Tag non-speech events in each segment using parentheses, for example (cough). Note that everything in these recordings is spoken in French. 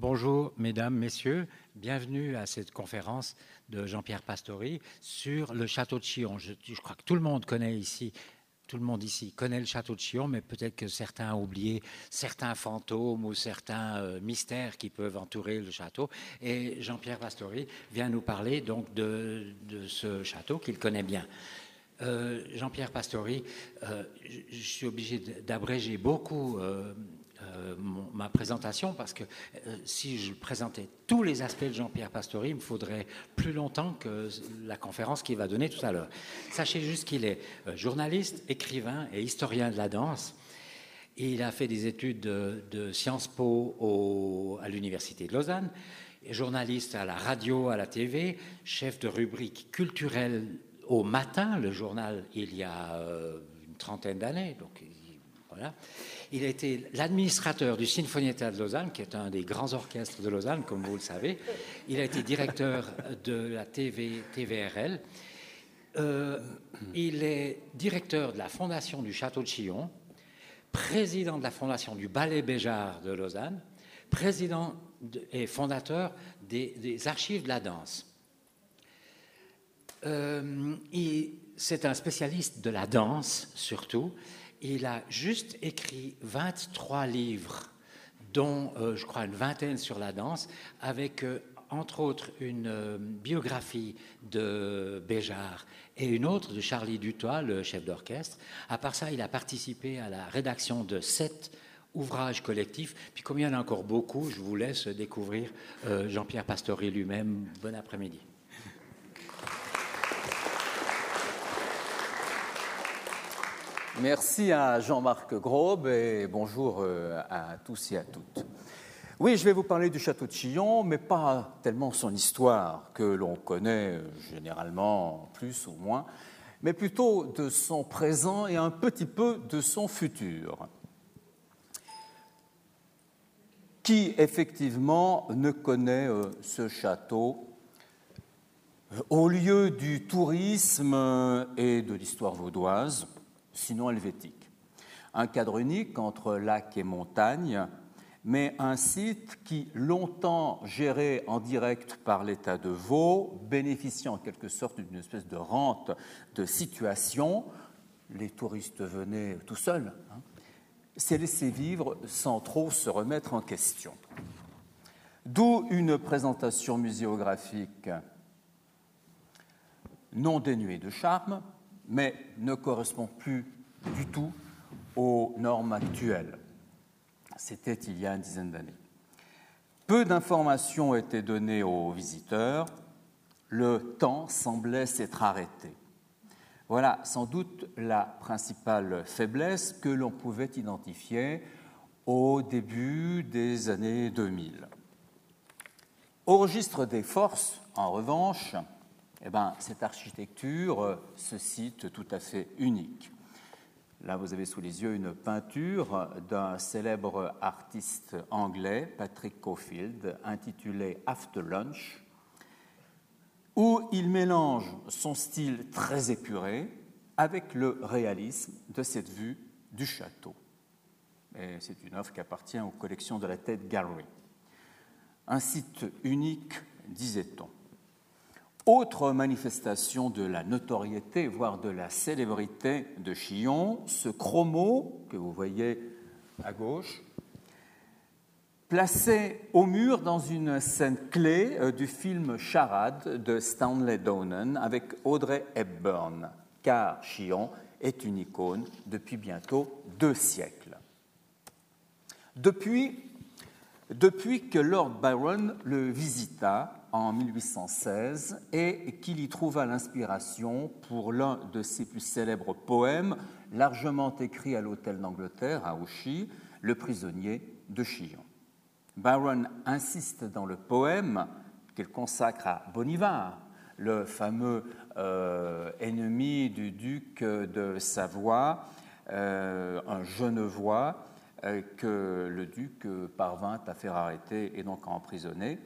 Bonjour, mesdames, messieurs. Bienvenue à cette conférence de Jean-Pierre Pastori sur le château de Chillon. Je, crois que tout le monde connaît ici, tout le monde ici connaît le château de Chillon, mais peut-être que certains ont oublié certains fantômes ou certains euh, mystères qui peuvent entourer le château. Et Jean-Pierre Pastori vient nous parler donc de, ce château qu'il connaît bien. Euh, Jean-Pierre Pastori, euh, je, suis obligé d'abréger beaucoup euh, ma présentation parce que euh, si je présentais tous les aspects de Jean-Pierre Pastori, il me faudrait plus longtemps que la conférence qu'il va donner tout à l'heure. Sachez juste qu'il est euh, journaliste, écrivain et historien de la danse. Il a fait des études de, Sciences Po à l'Université de Lausanne, journaliste à la radio, à la TV, chef de rubrique culturelle au matin, le journal il y a une trentaine d'années. Donc Il a été l'administrateur du Sinfonietta de Lausanne, qui est un des grands orchestres de Lausanne, comme vous le savez. Il a été directeur de la TV, TVRL. Euh, il est directeur de la fondation du Château de Chillon, président de la fondation du Ballet Béjart de Lausanne, président et fondateur des, archives de la danse. Euh, c'est un spécialiste de la danse, surtout il a juste écrit 23 livres, dont euh, je crois une vingtaine sur la danse, avec euh, entre autres une euh, biographie de Béjart et une autre de Charlie Dutoit, le chef d'orchestre. À part ça, il a participé à la rédaction de sept ouvrages collectifs. Puis comme il y en a encore beaucoup, je vous laisse découvrir Jean-Pierre Pastori lui-même. Bon après-midi. Merci à Jean-Marc Grobe et bonjour euh, à tous et à toutes. Oui, je vais vous parler du château de Chillon, mais pas tellement son histoire que l'on connaît euh, généralement plus ou moins, mais plutôt de son présent et un petit peu de son futur. Qui effectivement ne connaît euh, ce château? Au lieu du tourisme et de l'histoire vaudoise sinon helvétique. Un cadre unique entre lac et montagne, mais un site qui, longtemps géré en direct par l'État de Vaud, bénéficiant en quelque sorte d'une espèce de rente de situation, les touristes venaient tout seuls, hein, s'est laissé vivre sans trop se remettre en question. D'où une présentation muséographique non dénuée de charme, mais ne correspond plus du tout aux normes actuelles. C'était il y a une dizaine d'années. Peu d'informations étaient données aux visiteurs, le temps semblait s'être arrêté. Voilà sans doute la principale faiblesse que l'on pouvait identifier au début des années 2000. Au registre des forces, en revanche, eh ben, cette architecture, euh, ce site tout à fait unique. Là, vous avez sous les yeux une peinture d'un célèbre artiste anglais, Patrick Cofield, intitulée After Lunch, où il mélange son style très épuré avec le réalisme de cette vue du château. c'est une œuvre qui appartient aux collections de la Tate Gallery. Un site unique, disait-on. Autre manifestation de la notoriété, voire de la célébrité de Chillon, ce chromo que vous voyez à gauche, placé au mur dans une scène clé euh, du film Charade de Stanley Donen avec Audrey Hepburn, car Chillon est une icône depuis bientôt deux siècles. Depuis, depuis que Lord Byron le visita, en 1816 et qu'il y trouva l'inspiration pour l'un de ses plus célèbres poèmes, largement écrit à l'hôtel d'Angleterre, à Ouchy, Le prisonnier de Chillon. Byron insiste dans le poème qu'il consacre à Bonivar, le fameux euh, ennemi du duc de Savoie, euh, un genevois euh, que le duc parvint à faire arrêter et donc à emprisonner.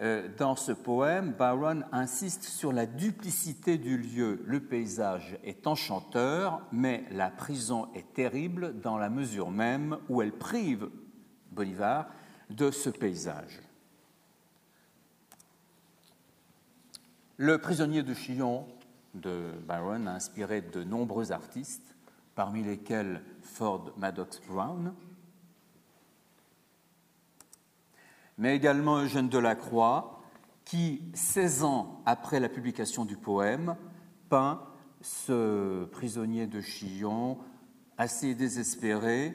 Euh, dans ce poème, Byron insiste sur la duplicité du lieu. Le paysage est enchanteur, mais la prison est terrible dans la mesure même où elle prive Bolivar de ce paysage. Le prisonnier de Chillon de Byron a inspiré de nombreux artistes, parmi lesquels Ford Maddox Brown, mais également Eugène Delacroix, qui, 16 ans après la publication du poème, peint ce prisonnier de Chillon assez désespéré.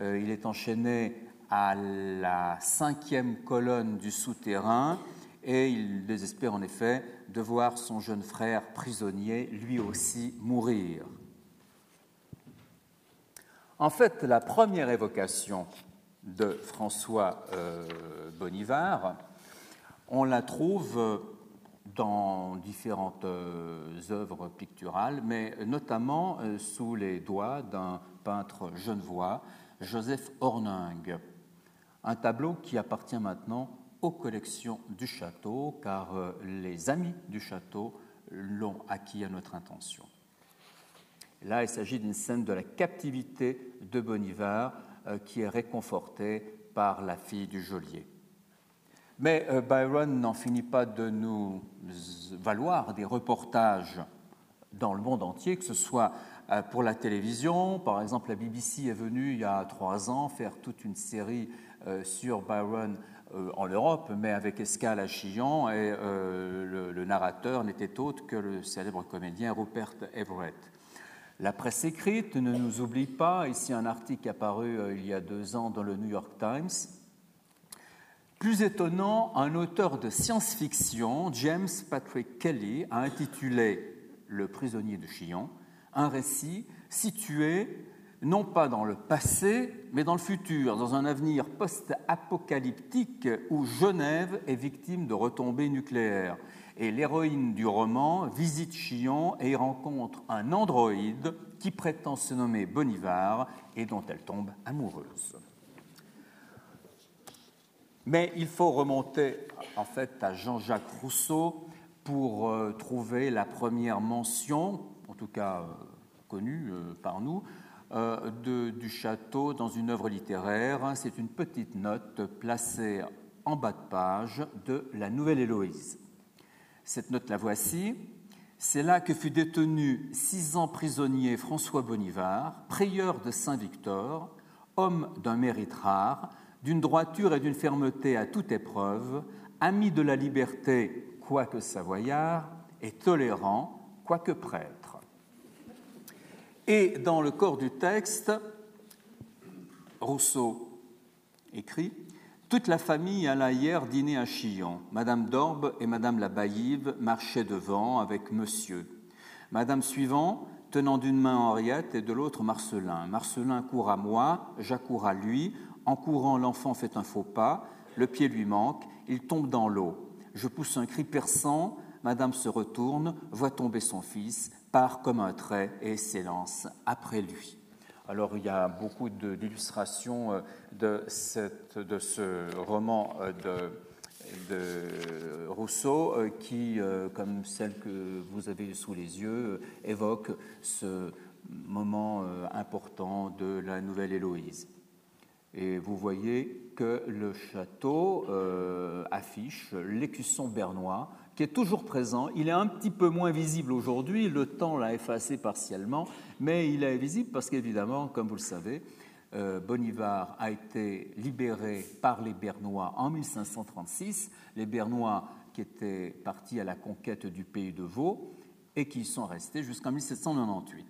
Euh, il est enchaîné à la cinquième colonne du souterrain et il désespère en effet de voir son jeune frère prisonnier lui aussi mourir. En fait, la première évocation de François euh, Bonivard, on la trouve dans différentes euh, œuvres picturales, mais notamment euh, sous les doigts d'un peintre genevois, Joseph Horning. Un tableau qui appartient maintenant aux collections du château, car les amis du château l'ont acquis à notre intention. Là, il s'agit d'une scène de la captivité de Bonivar qui est réconfortée par la fille du geôlier. Mais euh, Byron n'en finit pas de nous valoir des reportages dans le monde entier, que ce soit euh, pour la télévision. Par exemple, la BBC est venue il y a trois ans faire toute une série euh, sur Byron en Europe, mais avec escale à Chillon, et le, narrateur n'était autre que le célèbre comédien Rupert Everett. La presse écrite ne nous oublie pas. Ici, un article apparu il y a deux ans dans le New York Times plus étonnant, un auteur de science-fiction, James Patrick Kelly, a intitulé Le prisonnier de Chillon, un récit situé non pas dans le passé, mais dans le futur, dans un avenir post-apocalyptique où Genève est victime de retombées nucléaires. Et l'héroïne du roman visite Chillon et y rencontre un androïde qui prétend se nommer Bonivar et dont elle tombe amoureuse. Mais il faut remonter en fait à Jean-Jacques Rousseau pour euh, trouver la première mention, en tout cas euh, connue euh, par nous, du château dans une œuvre littéraire. C'est une petite note placée en bas de page de la Nouvelle Héloïse. Cette note la voici. C'est là que fut détenu six ans prisonnier François Bonivard, prieur de Saint-Victor, homme d'un mérite rare, d'une droiture et d'une fermeté à toute épreuve, ami de la liberté, quoique savoyard, et tolérant, quoique prêtre. Et dans le corps du texte, Rousseau écrit Toute la famille alla hier dîner à Chillon. Madame d'Orbe et Madame la Baillive marchaient devant avec Monsieur. Madame suivant, tenant d'une main Henriette et de l'autre Marcelin. Marcelin court à moi, j'accours à lui, en courant, l'enfant fait un faux pas, le pied lui manque, il tombe dans l'eau. Je pousse un cri perçant, madame se retourne, voit tomber son fils, part comme un trait et s'élance après lui. Alors il y a beaucoup d'illustrations euh, de, ce roman euh, de, Rousseau euh, qui, comme celle que vous avez sous les yeux, évoque ce moment important de la nouvelle Héloïse. Et vous voyez que le château affiche l'écusson bernois, qui est toujours présent. Il est un petit peu moins visible aujourd'hui, le temps l'a effacé partiellement, mais il est visible parce qu'évidemment, comme vous le savez, euh, Bonivar a été libéré par les Bernois en 1536, les Bernois qui étaient partis à la conquête du pays de Vaud et qui sont restés jusqu'en 1798.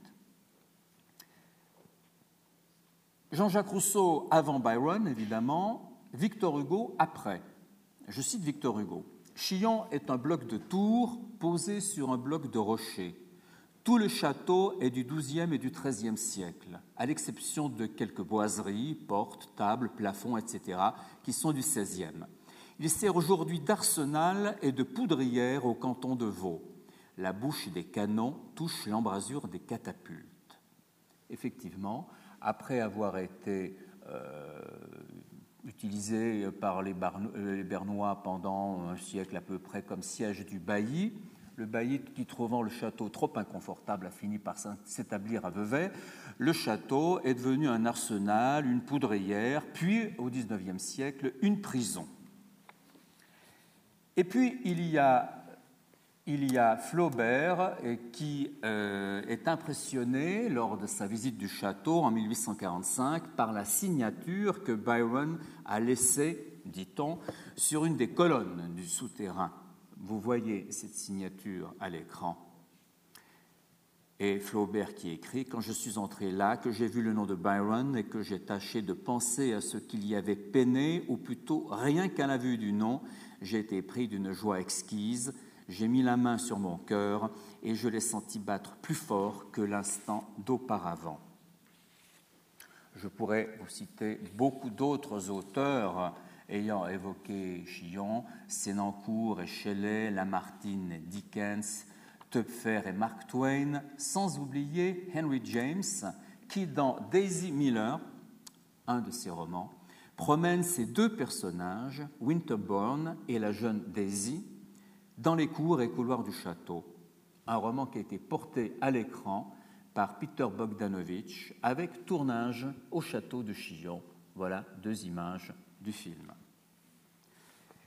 Jean-Jacques Rousseau avant Byron, évidemment, Victor Hugo après. Je cite Victor Hugo. Chillon est un bloc de tours posé sur un bloc de rocher. Tout le château est du XIIe et du XIIIe siècle, à l'exception de quelques boiseries, portes, tables, plafonds, etc., qui sont du XVIe. Il sert aujourd'hui d'arsenal et de poudrière au canton de Vaud. La bouche des canons touche l'embrasure des catapultes. Effectivement, après avoir été euh, utilisé par les, Bernois pendant un siècle à peu près comme siège du bailli. Le bailli qui, trouvant le château trop inconfortable, a fini par s'établir à Vevey. Le château est devenu un arsenal, une poudrière, puis, au XIXe siècle, une prison. Et puis, il y a il y a Flaubert qui euh, est impressionné lors de sa visite du château en 1845 par la signature que Byron a laissée, dit-on, sur une des colonnes du souterrain. Vous voyez cette signature à l'écran. Et Flaubert qui écrit Quand je suis entré là, que j'ai vu le nom de Byron et que j'ai tâché de penser à ce qu'il y avait peiné, ou plutôt rien qu'à la vue du nom, j'ai été pris d'une joie exquise j'ai mis la main sur mon cœur et je l'ai senti battre plus fort que l'instant d'auparavant. Je pourrais vous citer beaucoup d'autres auteurs ayant évoqué Chillon, Sénancourt et Shelley, Lamartine et Dickens, Töpfer et Mark Twain, sans oublier Henry James, qui dans Daisy Miller, un de ses romans, promène ces deux personnages, Winterbourne et la jeune Daisy, dans les cours et couloirs du château, un roman qui a été porté à l'écran par Peter Bogdanovich avec tournage au château de Chillon. Voilà deux images du film.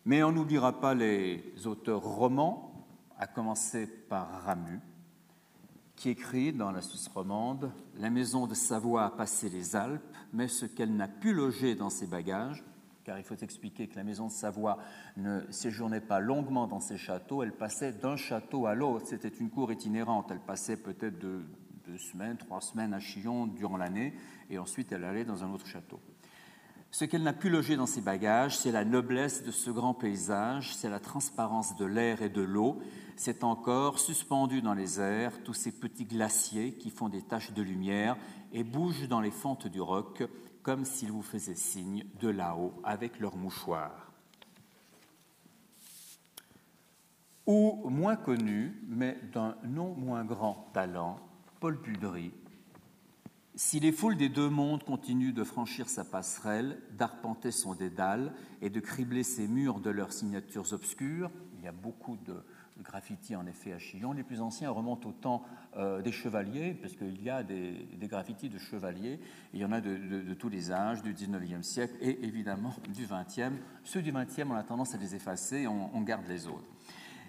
Mais on n'oubliera pas les auteurs romans, à commencer par Ramu, qui écrit dans la Suisse romande La maison de Savoie a passé les Alpes, mais ce qu'elle n'a pu loger dans ses bagages, car il faut expliquer que la maison de Savoie ne séjournait pas longuement dans ses châteaux, elle passait d'un château à l'autre, c'était une cour itinérante, elle passait peut-être deux, semaines, trois semaines à Chillon durant l'année, et ensuite elle allait dans un autre château. Ce qu'elle n'a pu loger dans ses bagages, c'est la noblesse de ce grand paysage, c'est la transparence de l'air et de l'eau, c'est encore, suspendu dans les airs, tous ces petits glaciers qui font des taches de lumière et bougent dans les fentes du roc, comme s'ils vous faisaient signe de là-haut avec leur mouchoir. Ou moins connu, mais d'un non moins grand talent, Paul Budry. Si les foules des deux mondes continuent de franchir sa passerelle, d'arpenter son dédale et de cribler ses murs de leurs signatures obscures, il y a beaucoup de, graffitis en effet à Chillon. Les plus anciens remontent au temps euh, des chevaliers, parce qu'il y a des, graffitis de chevaliers, il y en a de, tous les âges, du 19e siècle et évidemment du 20e. Ceux du 20e, on a tendance à les effacer, on, garde les autres.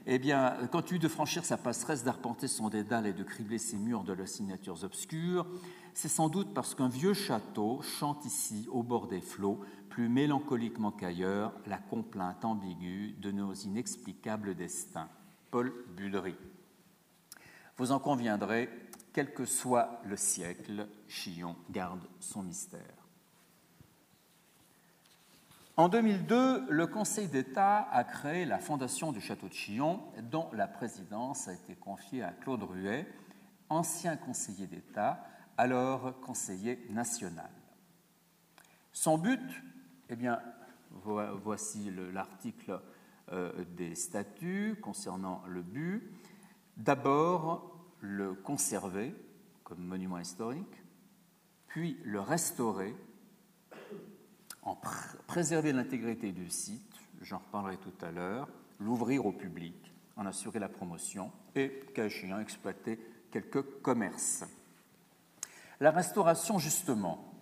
Eh bien, quand tu de franchir sa passerelle, d'arpenter son dédale et de cribler ses murs de leurs signatures obscures, c'est sans doute parce qu'un vieux château chante ici, au bord des flots, plus mélancoliquement qu'ailleurs, la complainte ambiguë de nos inexplicables destins. Paul Bullery. Vous en conviendrez, quel que soit le siècle, Chillon garde son mystère. En 2002, le Conseil d'État a créé la Fondation du Château de Chillon, dont la présidence a été confiée à Claude Ruet, ancien conseiller d'État, alors conseiller national. Son but, eh bien, voici l'article des statuts concernant le but. D'abord, le conserver comme monument historique, puis le restaurer, en préserver l'intégrité du site, j'en reparlerai tout à l'heure, l'ouvrir au public, en assurer la promotion et, cas échéant, exploiter quelques commerces. La restauration, justement,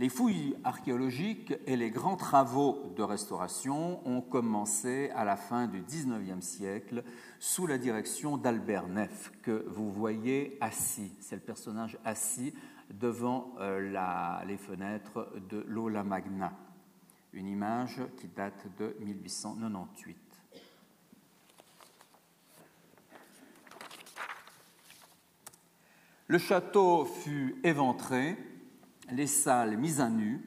les fouilles archéologiques et les grands travaux de restauration ont commencé à la fin du XIXe siècle sous la direction d'Albert Neff, que vous voyez assis. C'est le personnage assis devant euh, les fenêtres de l'Ola Magna, une image qui date de 1898. Le château fut éventré les salles mises à nu,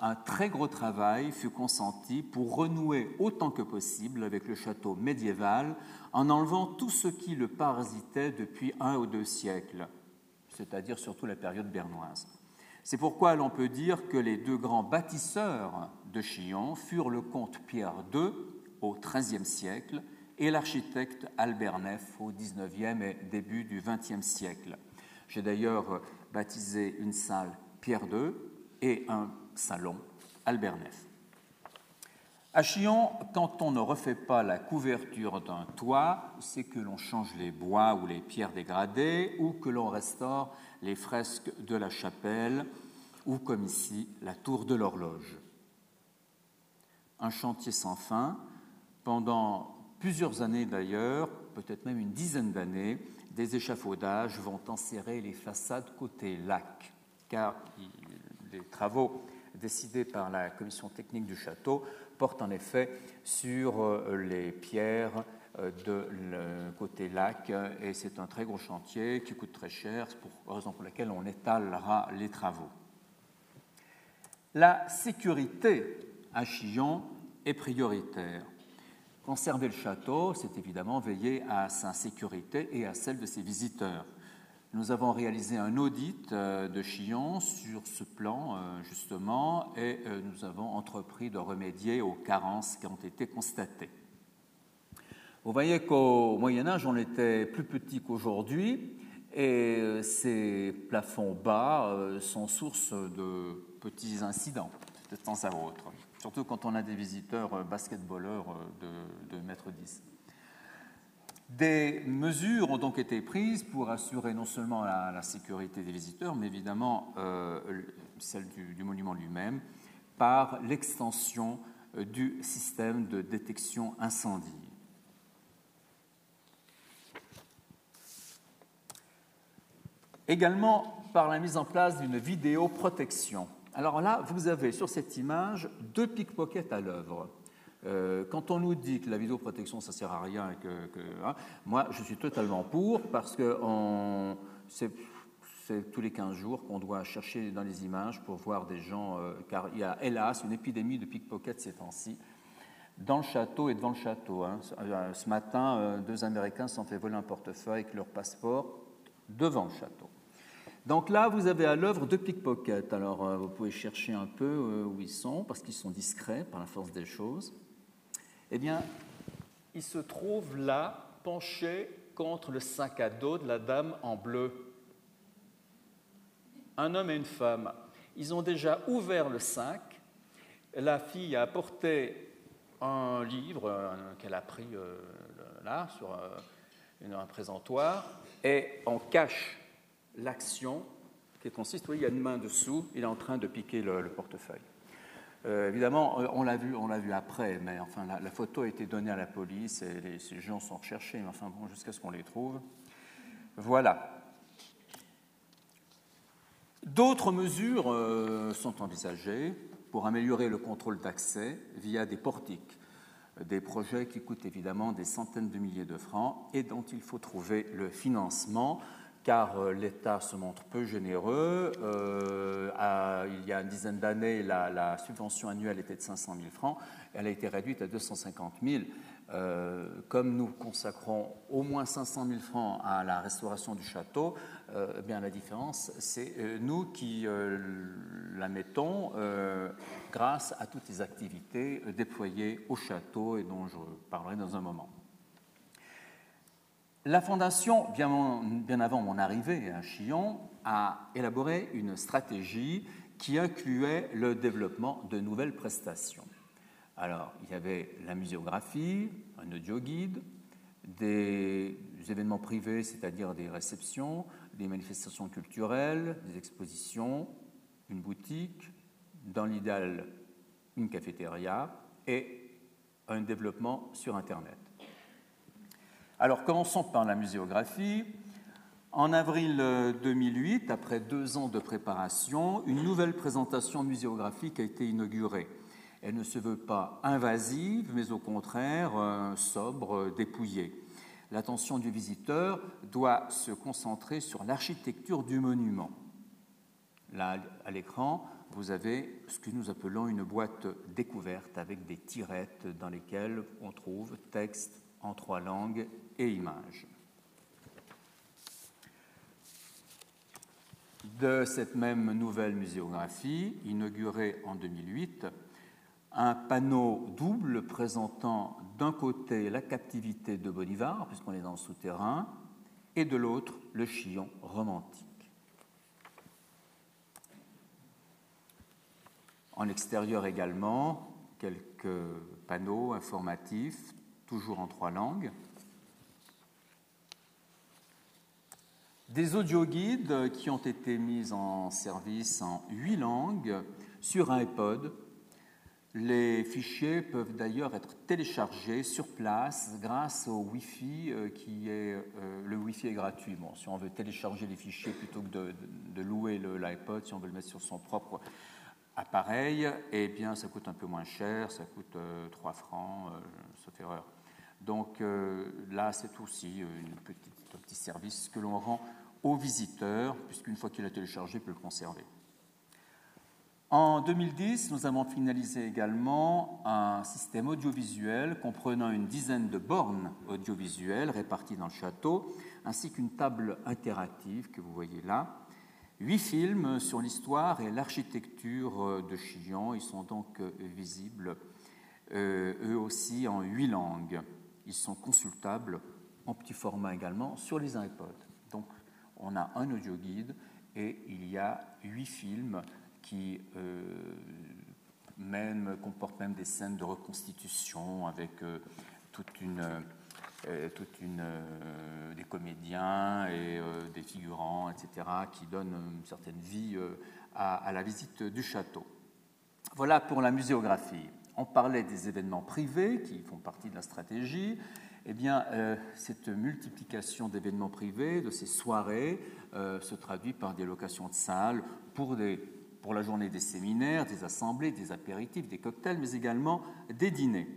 un très gros travail fut consenti pour renouer autant que possible avec le château médiéval en enlevant tout ce qui le parasitait depuis un ou deux siècles, c'est-à-dire surtout la période bernoise. C'est pourquoi l'on peut dire que les deux grands bâtisseurs de Chillon furent le comte Pierre II au XIIIe siècle et l'architecte Albert Neff au XIXe et début du XXe siècle. J'ai d'ailleurs baptisé une salle Pierre II et un salon Albert Neff. À Chillon, quand on ne refait pas la couverture d'un toit, c'est que l'on change les bois ou les pierres dégradées ou que l'on restaure les fresques de la chapelle ou, comme ici, la tour de l'horloge. Un chantier sans fin. Pendant plusieurs années d'ailleurs, peut-être même une dizaine d'années, des échafaudages vont enserrer les façades côté lac, car les travaux décidés par la commission technique du château portent en effet sur euh, les pierres euh, de côté lac et c'est un très gros chantier qui coûte très cher, c'est pour raison pour laquelle on étalera les travaux. La sécurité à Chillon est prioritaire. Conserver le château, c'est évidemment veiller à sa sécurité et à celle de ses visiteurs. Nous avons réalisé un audit euh, de Chillon sur ce plan, euh, justement, et nous avons entrepris de remédier aux carences qui ont été constatées. Vous voyez qu'au Moyen Âge, on était plus petit qu'aujourd'hui et euh, ces plafonds bas euh, sont source de petits incidents de temps à autre, surtout quand on a des visiteurs euh, basketballeurs de, de mètre 10. Des mesures ont donc été prises pour assurer non seulement la, sécurité des visiteurs, mais évidemment celle du, du monument lui-même, par l'extension du système de détection incendie. Également par la mise en place d'une vidéoprotection. Alors là, vous avez sur cette image deux pickpockets à l'œuvre. Euh, quand on nous dit que la vidéoprotection, ça sert à rien, hein, moi, je suis totalement pour, parce que c'est tous les 15 jours qu'on doit chercher dans les images pour voir des gens, euh, car il y a hélas une épidémie de pickpockets ces temps-ci, dans le château et devant le château. Hein. Euh, ce matin, deux Américains se sont fait voler un portefeuille avec leur passeport devant le château. Donc là, vous avez à l'œuvre deux pickpockets. Alors, vous pouvez chercher un peu où ils sont, parce qu'ils sont discrets par la force des choses. Eh bien, ils se trouvent là, penchés contre le sac à dos de la dame en bleu. Un homme et une femme. Ils ont déjà ouvert le sac. La fille a apporté un livre euh, qu'elle a pris là, sur un présentoir, et on cache l'action qui consiste, oui, il y a une main dessous, il est en train de piquer le, portefeuille. Euh, évidemment, euh, on l'a vu, on l'a vu après, mais enfin, la, photo a été donnée à la police et les, ces gens sont recherchés, mais enfin bon, jusqu'à ce qu'on les trouve. Voilà. D'autres mesures euh, sont envisagées pour améliorer le contrôle d'accès via des portiques, des projets qui coûtent évidemment des centaines de milliers de francs et dont il faut trouver le financement car euh, l'État se montre peu généreux. Euh, il y a une dizaine d'années, la, subvention annuelle était de 500 000 francs. Elle a été réduite à 250 000. Euh, comme nous consacrons au moins 500 000 francs à la restauration du château, eh bien la différence, c'est nous qui la mettons grâce à toutes les activités déployées au château et dont je parlerai dans un moment. La Fondation, bien, avant mon arrivée à Chillon, a élaboré une stratégie qui incluait le développement de nouvelles prestations. Alors, il y avait la muséographie, un audio guide, des événements privés, c'est-à-dire des réceptions, des manifestations culturelles, des expositions, une boutique, dans l'idéal une cafétéria et un développement sur Internet. Alors commençons par la muséographie. En avril 2008, après deux ans de préparation, une nouvelle présentation muséographique a été inaugurée. Elle ne se veut pas invasive, mais au contraire euh, sobre, dépouillée. L'attention du visiteur doit se concentrer sur l'architecture du monument. Là, à l'écran, vous avez ce que nous appelons une boîte découverte avec des tirettes dans lesquelles on trouve texte en trois langues et images. De cette même nouvelle muséographie, inaugurée en 2008, un panneau double présentant d'un côté la captivité de Bolivar, puisqu'on est dans le souterrain, et de l'autre le chillon romantique. En extérieur également, quelques panneaux informatifs, toujours en trois langues, Des audioguides qui ont été mis en service en huit langues sur un iPod. Les fichiers peuvent d'ailleurs être téléchargés sur place grâce au Wi-Fi euh, qui est euh, le Wi-Fi est gratuit. Bon, si on veut télécharger les fichiers plutôt que de, louer l'iPod, si on veut le mettre sur son propre appareil, eh bien ça coûte un peu moins cher, ça coûte 3 francs, sauf erreur. Donc là, c'est aussi une petite, un petit service que l'on rend au visiteur, puisqu'une fois qu'il a téléchargé, il peut le conserver. En 2010, nous avons finalisé également un système audiovisuel comprenant une dizaine de bornes audiovisuelles réparties dans le château, ainsi qu'une table interactive que vous voyez là. Huit films sur l'histoire et l'architecture de Chillon. Ils sont donc visibles, euh, eux aussi, en huit langues. Ils sont consultables en petit format également sur les iPods. Donc, on a un audio guide et il y a huit films qui euh, même, comporte même des scènes de reconstitution avec euh, toute une, euh, toute une, des comédiens et des figurants, etc., qui donnent une certaine vie à, la visite du château. Voilà pour la muséographie. On parlait des événements privés qui font partie de la stratégie. Eh bien, cette multiplication d'événements privés, de ces soirées, se traduit par des locations de salles pour la journée des séminaires, des assemblées, des apéritifs, des cocktails, mais également des dîners.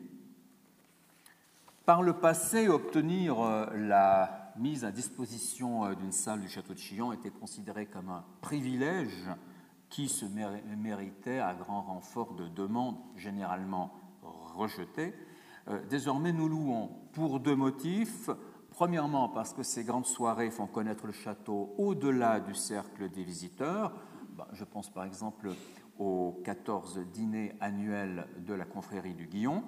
Par le passé, obtenir euh, la mise à disposition euh, d'une salle du château de Chillon était considéré comme un privilège qui se méritait à grand renfort de demandes généralement rejetées. Euh, désormais, nous louons pour deux motifs. Premièrement, parce que ces grandes soirées font connaître le château au-delà du cercle des visiteurs. Bah, je pense par exemple aux 14 dîners annuels de la confrérie du Guillon,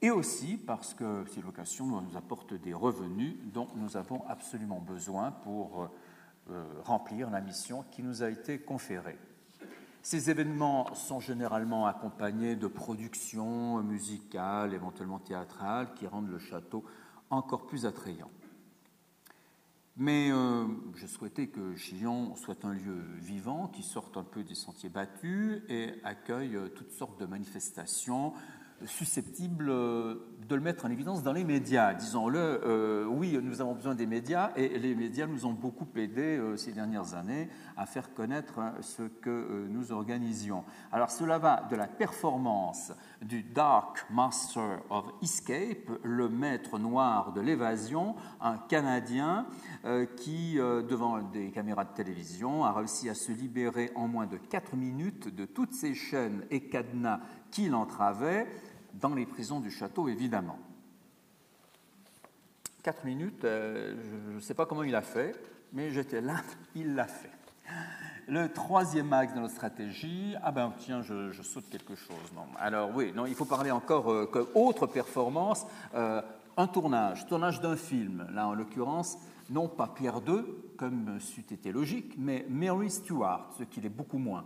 et aussi parce que ces locations nous apportent des revenus dont nous avons absolument besoin pour euh, remplir la mission qui nous a été conférée. Ces événements sont généralement accompagnés de productions musicales, éventuellement théâtrales, qui rendent le château encore plus attrayant. Mais euh, je souhaitais que Chillon soit un lieu vivant, qui sorte un peu des sentiers battus et accueille euh, toutes sortes de manifestations susceptibles euh, de le mettre en évidence dans les médias. Disons-le, oui, nous avons besoin des médias et les médias nous ont beaucoup aidé ces dernières années à faire connaître hein, ce que nous organisions. Alors cela va de la performance du Dark Master of Escape, le maître noir de l'évasion, un Canadien euh, qui, euh, devant des caméras de télévision, a réussi à se libérer en moins de 4 minutes de toutes ces chaînes et cadenas qui l'entravaient, dans les prisons du château évidemment. 4 minutes, euh, je ne sais pas comment il a fait, mais j'étais là, (laughs) il l'a fait. Le troisième axe de notre stratégie, ah ben tiens, je, saute quelque chose. Non. Alors oui, non, il faut parler encore euh, autre performance, euh, un tournage, tournage d'un film. Là, en l'occurrence, non pas Pierre II, comme c'eût été logique, mais Mary Stuart, ce qui l'est beaucoup moins,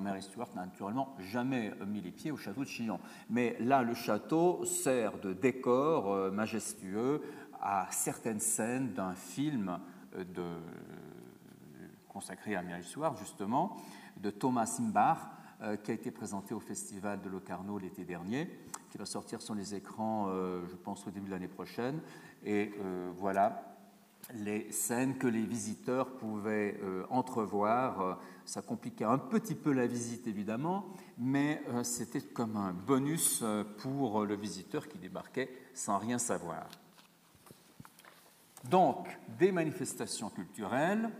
Mary Stuart n'a naturellement jamais mis les pieds au château de Chillon. Mais là, le château sert de décor euh, majestueux à certaines scènes d'un film de consacré à Mary Stuart, justement, de Thomas Imbach, euh, qui a été présenté au Festival de Locarno l'été dernier, qui va sortir sur les écrans, euh, je pense, au début de l'année prochaine. Et euh, voilà les scènes que les visiteurs pouvaient entrevoir. Ça compliquait un petit peu la visite, évidemment, mais c'était comme un bonus pour le visiteur qui débarquait sans rien savoir. Donc, des manifestations culturelles,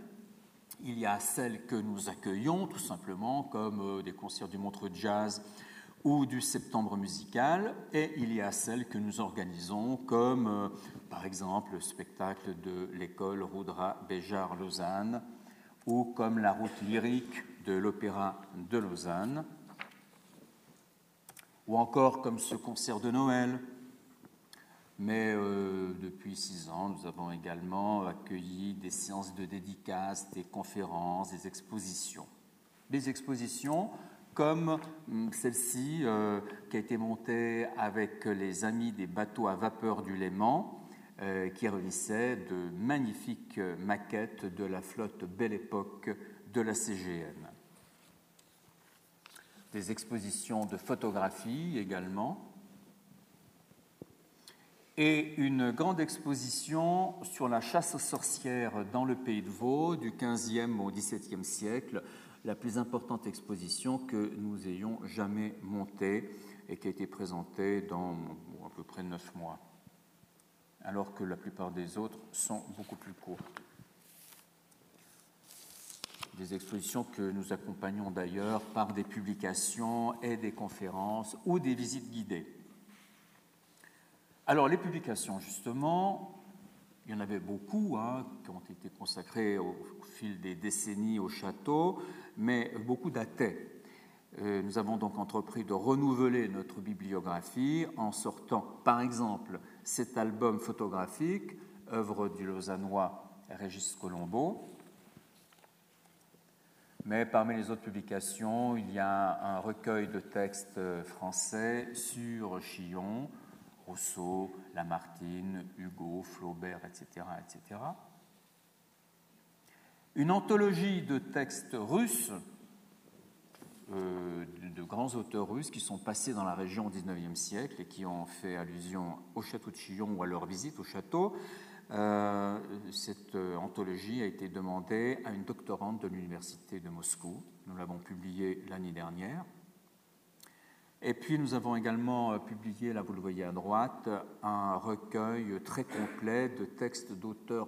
il y a celles que nous accueillons tout simplement, comme euh, des concerts du Montreux Jazz ou du Septembre musical, et il y a celles que nous organisons, comme euh, par exemple le spectacle de l'école Roudra Béjar Lausanne, ou comme la route lyrique de l'Opéra de Lausanne, ou encore comme ce concert de Noël mais euh, depuis six ans, nous avons également accueilli des séances de dédicaces, des conférences, des expositions. Des expositions comme hum, celle-ci euh, qui a été montée avec les amis des bateaux à vapeur du Léman, qui réunissaient de magnifiques maquettes de la flotte Belle Époque de la CGN. des expositions de photographie également, et une grande exposition sur la chasse aux sorcières dans le pays de Vaud du XVe au XVIIe siècle, la plus importante exposition que nous ayons jamais montée et qui a été présentée dans à peu près neuf mois, alors que la plupart des autres sont beaucoup plus courtes. Des expositions que nous accompagnons d'ailleurs par des publications et des conférences ou des visites guidées. Alors les publications, justement, il y en avait beaucoup hein, qui ont été consacrées au fil des décennies au château, mais beaucoup dataient. Euh, nous avons donc entrepris de renouveler notre bibliographie en sortant, par exemple, cet album photographique, œuvre du Lausannois Régis Colombo. Mais parmi les autres publications, il y a un recueil de textes français sur Chillon, Rousseau, Lamartine, Hugo, Flaubert, etc., etc. Une anthologie de textes russes, euh, de grands auteurs russes qui sont passés dans la région au XIXe siècle et qui ont fait allusion au château de Chillon ou à leur visite au château. Euh, cette euh, anthologie a été demandée à une doctorante de l'Université de Moscou. Nous l'avons publiée l'année dernière. Et puis nous avons également publié, là vous le voyez à droite, un recueil très complet de textes d'auteurs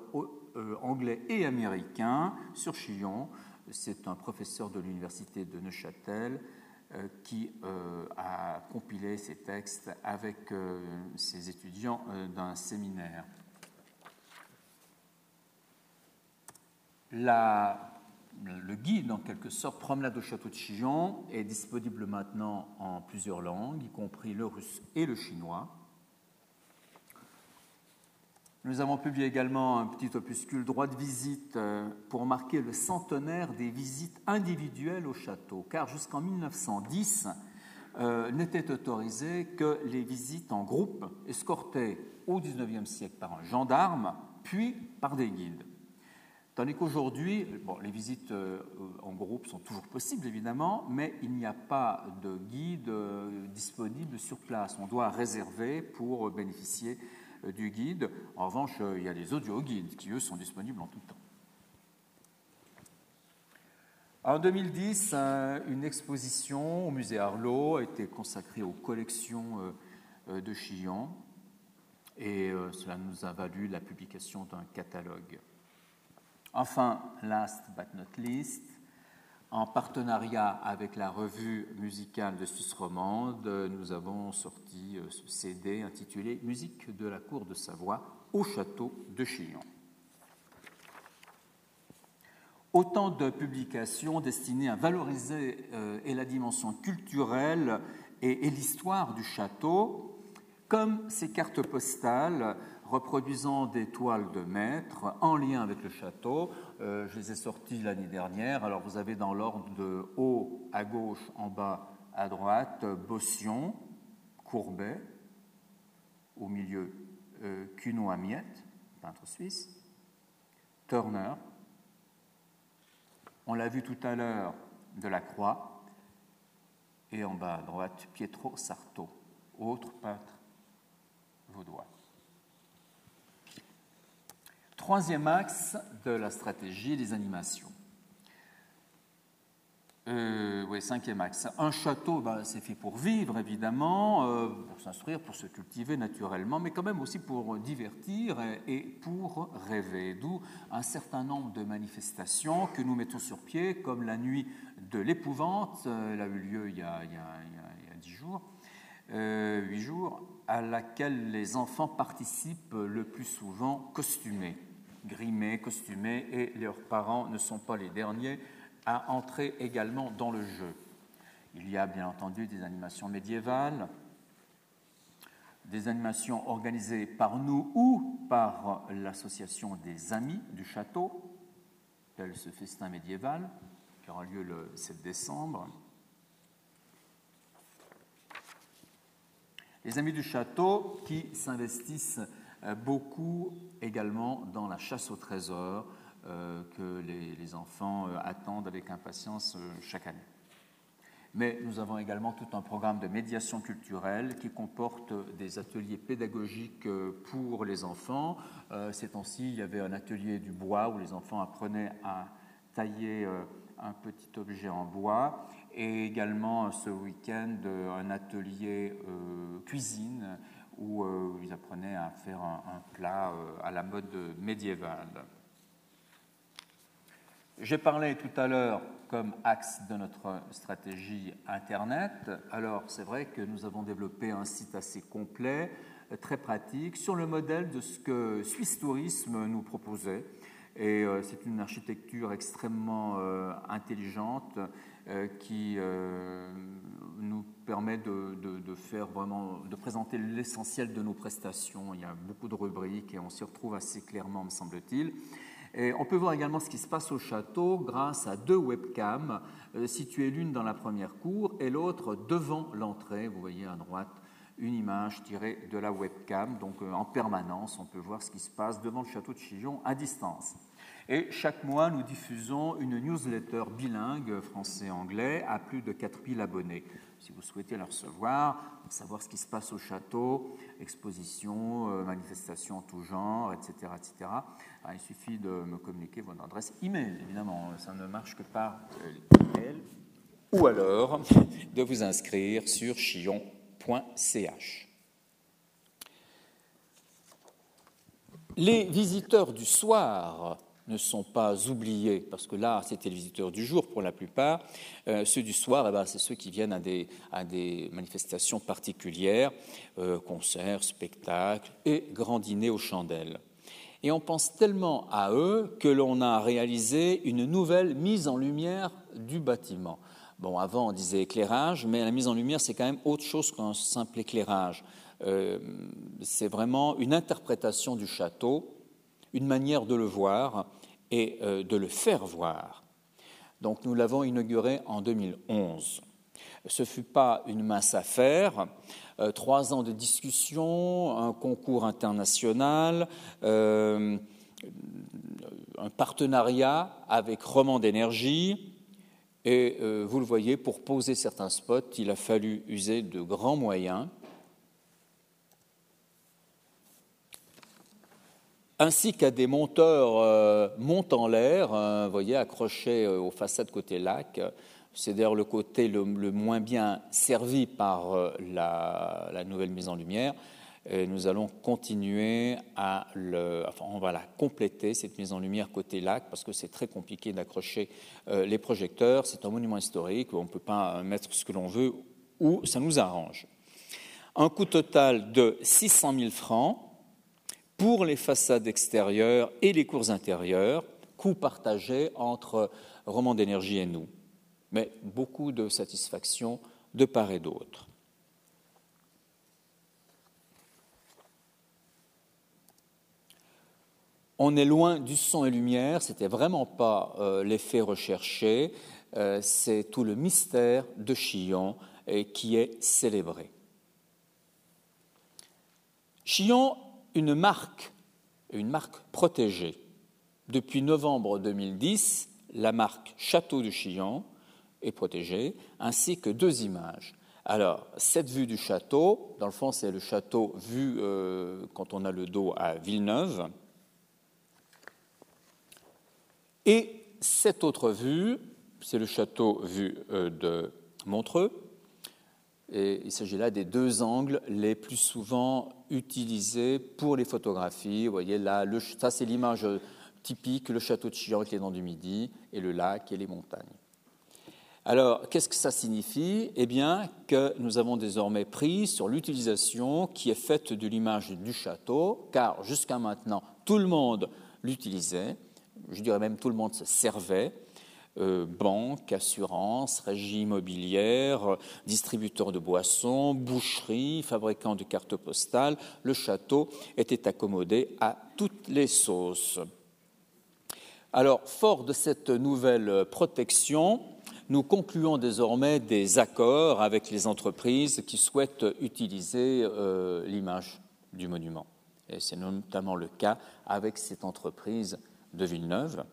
anglais et américains sur Chillon. C'est un professeur de l'université de Neuchâtel euh, qui a compilé ces textes avec ses étudiants d'un séminaire. Le guide, en quelque sorte, Promenade au château de Chillon, est disponible maintenant en plusieurs langues, y compris le russe et le chinois. Nous avons publié également un petit opuscule droit de visite euh, pour marquer le centenaire des visites individuelles au château, car jusqu'en 1910 euh, n'étaient autorisées que les visites en groupe, escortées au XIXe siècle par un gendarme, puis par des guides. Tandis qu'aujourd'hui, bon, les visites euh, en groupe sont toujours possibles évidemment, mais il n'y a pas de guide euh, disponible sur place. On doit réserver pour bénéficier du guide. En revanche, il y a les audio guides qui, eux, sont disponibles en tout temps. En 2010, une exposition au musée Arlot a été consacrée aux collections de Chillon et cela nous a valu la publication d'un catalogue. Enfin, last but not least, en partenariat avec la revue musicale de Suisse romande, nous avons sorti euh, ce CD intitulé Musique de la cour de Savoie au château de Chillon. Autant de publications destinées à valoriser euh, la dimension culturelle et l'histoire du château, comme ces cartes postales reproduisant des toiles de maître en lien avec le château. Euh, je les ai sorties l'année dernière. Alors vous avez dans l'ordre de haut à gauche, en bas à droite, Bossion, Courbet, au milieu euh, Cuno Amiette, peintre suisse, Turner, on l'a vu tout à l'heure, de la Croix, et en bas à droite, Pietro Sarto, autre peintre vaudois. Troisième axe de la stratégie, les animations. Euh, oui, cinquième axe. Un château, ben, c'est fait pour vivre, évidemment, euh, pour s'instruire, pour se cultiver naturellement, mais quand même aussi pour divertir et, pour rêver. D'où un certain nombre de manifestations que nous mettons sur pied, comme la nuit de l'épouvante, euh, elle a eu lieu il y a, dix jours, huit jours, à laquelle les enfants participent le plus souvent costumés grimés, costumés, et leurs parents ne sont pas les derniers à entrer également dans le jeu. Il y a bien entendu des animations médiévales, des animations organisées par nous ou par l'association des amis du château, tel ce festin médiéval qui aura lieu le 7 décembre. Les amis du château qui s'investissent beaucoup également dans la chasse au trésor euh, que les, enfants euh, attendent avec impatience chaque année. Mais nous avons également tout un programme de médiation culturelle qui comporte des ateliers pédagogiques pour les enfants. Ces temps-ci, il y avait un atelier du bois où les enfants apprenaient à tailler un petit objet en bois et également ce week-end un atelier cuisine où ils apprenaient à faire un, plat à la mode médiévale. J'ai parlé tout à l'heure comme axe de notre stratégie Internet. Alors c'est vrai que nous avons développé un site assez complet, très pratique, sur le modèle de ce que Suisse Tourisme nous proposait. Et euh, c'est une architecture extrêmement euh, intelligente euh, qui nous permet de, faire vraiment, de présenter l'essentiel de nos prestations. Il y a beaucoup de rubriques et on s'y retrouve assez clairement, me semble-t-il. Et on peut voir également ce qui se passe au château grâce à deux webcams situées l'une dans la première cour et l'autre devant l'entrée. Vous voyez à droite une image tirée de la webcam. Donc en permanence, on peut voir ce qui se passe devant le château de Chillon à distance. Et chaque mois, nous diffusons une newsletter bilingue français-anglais à plus de 4000 abonnés. Si vous souhaitez la recevoir, savoir ce qui se passe au château, expositions, euh, manifestations en tout genre, etc., etc., ah, il suffit de me communiquer votre adresse email, évidemment, ça ne marche que par email, ou alors (laughs) de vous inscrire sur chillon.ch. Les visiteurs du soir ne sont pas oubliés, parce que là, c'était les visiteurs du jour pour la plupart. Euh, ceux du soir, eh ben, c'est ceux qui viennent à des, manifestations particulières, euh, concerts, spectacles et grands dîners aux chandelles. Et on pense tellement à eux que l'on a réalisé une nouvelle mise en lumière du bâtiment. Bon, avant on disait éclairage, mais la mise en lumière, c'est quand même autre chose qu'un simple éclairage. Euh, c'est vraiment une interprétation du château, une manière de le voir, et euh, de le faire voir. Donc nous l'avons inauguré en 2011. Ce fut pas une mince affaire. Euh, trois ans de discussion, un concours international, euh, un partenariat avec Roman d'énergie. Et vous le voyez, pour poser certains spots, il a fallu user de grands moyens. Ainsi qu'à des monteurs euh, montent en l'air, vous voyez, accrochés euh, aux façades côté lac. C'est d'ailleurs le côté le, moins bien servi par euh, la, nouvelle mise en lumière. Nous allons continuer à le, enfin, on va la compléter cette mise en lumière côté lac parce que c'est très compliqué d'accrocher les projecteurs. C'est un monument historique on ne peut pas mettre ce que l'on veut où ça nous arrange. Un coût total de 600 000 francs pour les façades extérieures et les cours intérieures, coût partagé entre Roman d'énergie et nous. Mais beaucoup de satisfaction de part et d'autre. On est loin du son et lumière, c'était vraiment pas euh, l'effet recherché, euh, c'est tout le mystère de Chillon qui est célébré. Chillon une marque, protégée. Depuis novembre 2010, la marque Château de Chillon est protégée, ainsi que deux images. Alors, cette vue du château, dans le fond, c'est le château vu euh, quand on a le dos à Villeneuve. Et cette autre vue, c'est le château vu euh, de Montreux. Et il s'agit là des deux angles les plus souvent utilisés pour les photographies. Vous voyez là, ça c'est l'image typique, le château de Chillon qui est dans du Midi, et le lac et les montagnes. Alors, qu'est-ce que ça signifie? Eh bien, que nous avons désormais pris sur l'utilisation qui est faite de l'image du château, car jusqu'à maintenant, tout le monde l'utilisait, je dirais même tout le monde se servait, euh, banques, assurances, régie immobilière, distributeurs de boissons, boucheries, fabricants de cartes postales, le château était accommodé à toutes les sauces. Alors, fort de cette nouvelle protection, nous concluons désormais des accords avec les entreprises qui souhaitent utiliser euh, l'image du monument. Et c'est notamment le cas avec cette entreprise de Villeneuve.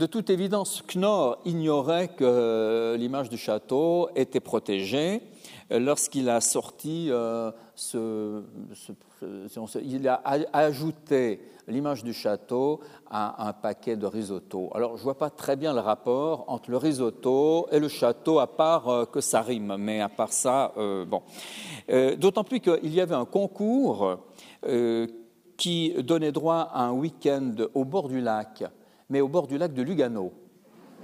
De toute évidence, Knorr ignorait que l'image du château était protégée lorsqu'il a sorti euh, ce, il a ajouté l'image du château à un paquet de risotto. Alors, je ne vois pas très bien le rapport entre le risotto et le château, à part euh, que ça rime, mais à part ça, euh, bon. D'autant plus qu'il y avait un concours qui donnait droit à un week-end au bord du lac, mais au bord du lac de Lugano.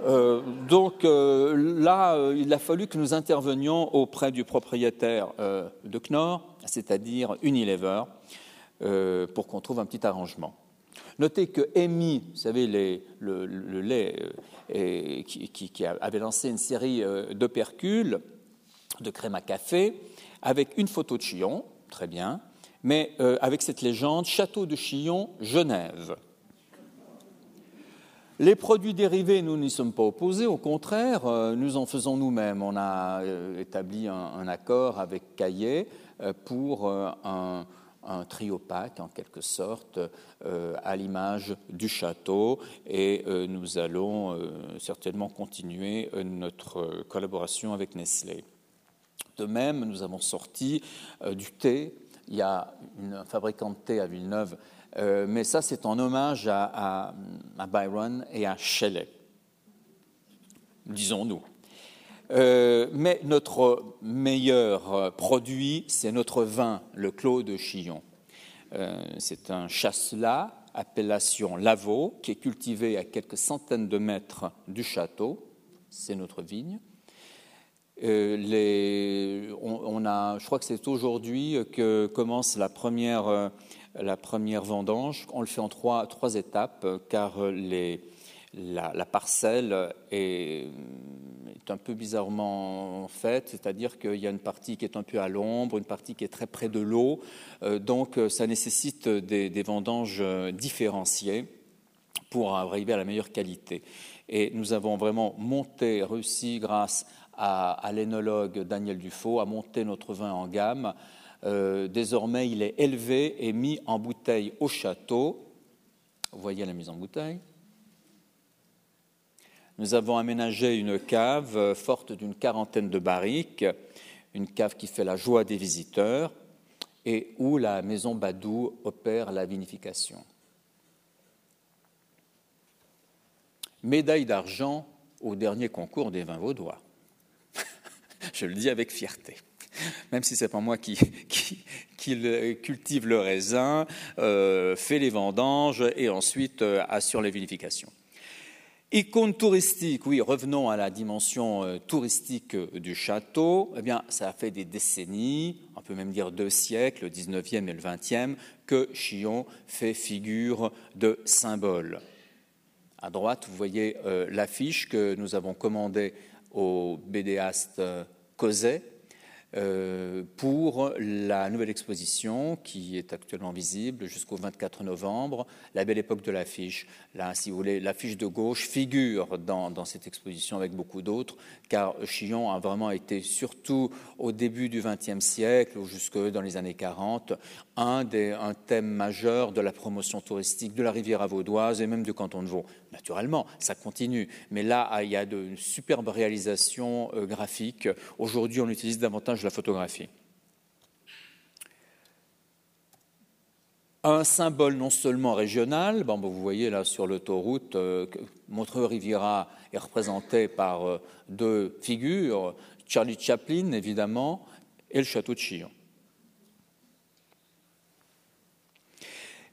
Euh, donc euh, là, euh, il a fallu que nous intervenions auprès du propriétaire de Knorr, c'est-à-dire Unilever, pour qu'on trouve un petit arrangement. Notez que Amy, vous savez, le, lait qui, avait lancé une série d'opercules, de crème à café, avec une photo de Chillon, très bien, mais avec cette légende Château de Chillon, Genève. Les produits dérivés, nous n'y sommes pas opposés, au contraire, euh, nous en faisons nous-mêmes. On a euh, établi un, accord avec Caillet euh, pour un, un triopaque, en quelque sorte, à l'image du château, et nous allons certainement continuer notre collaboration avec Nestlé. De même, nous avons sorti du thé. Il y a un fabricant de thé à Villeneuve euh, mais ça, c'est en hommage à, Byron et à Shelley, disons-nous. Euh, mais notre meilleur produit, c'est notre vin, le Clos de Chillon. Euh, c'est un chasselas, appellation Lavaux, qui est cultivé à quelques centaines de mètres du château. C'est notre vigne. On, a, je crois que c'est aujourd'hui que commence la première la première vendange. On le fait en trois, étapes car les, la, parcelle est, un peu bizarrement faite, c'est-à-dire qu'il y a une partie qui est un peu à l'ombre, une partie qui est très près de l'eau. Euh, donc ça nécessite des, des, vendanges différenciées pour arriver à la meilleure qualité. Et nous avons vraiment monté, réussi grâce à, à l'énologue Daniel Dufaux, à monter notre vin en gamme euh, désormais, il est élevé et mis en bouteille au château. Vous voyez la mise en bouteille. Nous avons aménagé une cave euh, forte d'une quarantaine de barriques, une cave qui fait la joie des visiteurs et où la maison Badou opère la vinification. Médaille d'argent au dernier concours des vins vaudois. (laughs) Je le dis avec fierté (laughs) même si c'est pas moi qui, (laughs) cultive le raisin, euh, fait les vendanges et ensuite euh, assure les vinifications. Icône touristique, oui, revenons à la dimension euh, touristique du château. Eh bien, ça a fait des décennies, on peut même dire deux siècles, le 19e et le 20e, que Chillon fait figure de symbole. À droite, vous voyez l'affiche que nous avons commandée au bédéaste euh, pour la nouvelle exposition qui est actuellement visible jusqu'au 24 novembre, La belle époque de l'affiche. Là, si vous voulez, l'affiche de gauche figure dans, cette exposition avec beaucoup d'autres, car Chillon a vraiment été, surtout au début du XXe siècle ou jusque dans les années 40, un, des, un thème majeur de la promotion touristique de la rivière vaudoise et même du canton de Vaud. Naturellement, ça continue, mais là, il y a de superbes réalisations euh, graphiques. Aujourd'hui, on utilise davantage la photographie. Un symbole non seulement régional, bon, vous voyez là sur l'autoroute, euh, Montreux-Riviera est représenté par euh, deux figures, Charlie Chaplin évidemment, et le château de Chillon.